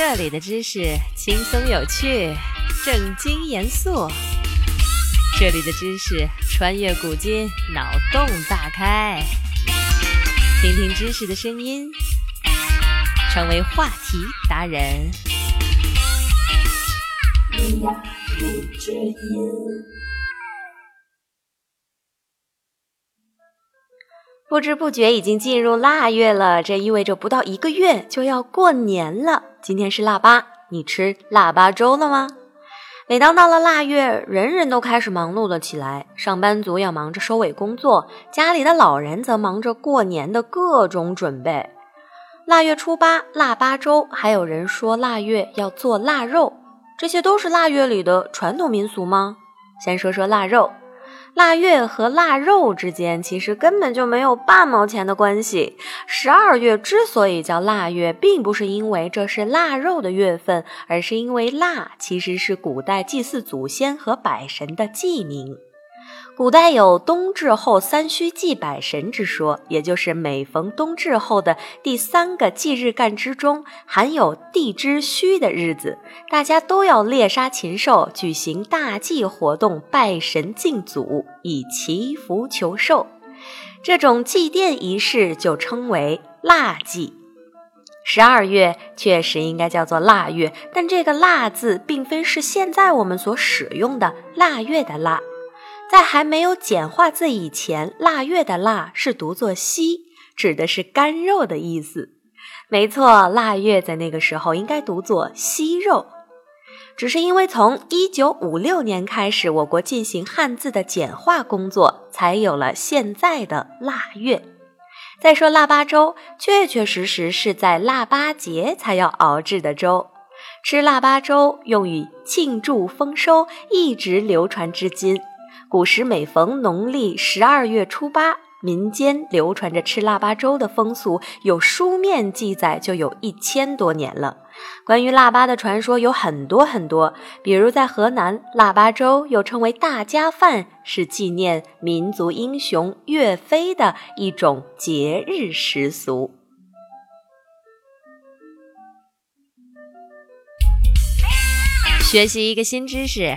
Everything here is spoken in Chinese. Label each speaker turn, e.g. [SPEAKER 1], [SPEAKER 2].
[SPEAKER 1] 这里的知识轻松有趣，正经严肃。这里的知识穿越古今，脑洞大开。听听知识的声音，成为话题达人。不知不觉已经进入腊月了，这意味着不到一个月就要过年了。今天是腊八，你吃腊八粥了吗？每当到了腊月，人人都开始忙碌了起来。上班族要忙着收尾工作，家里的老人则忙着过年的各种准备。腊月初八，腊八粥，还有人说腊月要做腊肉，这些都是腊月里的传统民俗吗？先说说腊肉。腊月和腊肉之间其实根本就没有半毛钱的关系。十二月之所以叫腊月，并不是因为这是腊肉的月份，而是因为腊其实是古代祭祀祖先和百神的祭名。古代有冬至后三虚祭百神之说，也就是每逢冬至后的第三个祭日干之中，含有地之虚的日子，大家都要猎杀禽兽，举行大祭活动，拜神敬祖，以祈福求寿。这种祭奠仪式就称为腊祭。十二月确实应该叫做腊月，但这个“腊”字并非是现在我们所使用的腊月的“腊”。在还没有简化字以前，腊月的“腊”是读作“西”，指的是干肉的意思。没错，腊月在那个时候应该读作“西肉”，只是因为从一九五六年开始，我国进行汉字的简化工作，才有了现在的腊月。再说腊八粥，确确实实是在腊八节才要熬制的粥。吃腊八粥用于庆祝丰收，一直流传至今。古时每逢农历十二月初八，民间流传着吃腊八粥的风俗，有书面记载就有一千多年了。关于腊八的传说有很多很多，比如在河南，腊八粥又称为大家饭，是纪念民族英雄岳飞的一种节日习俗。学习一个新知识。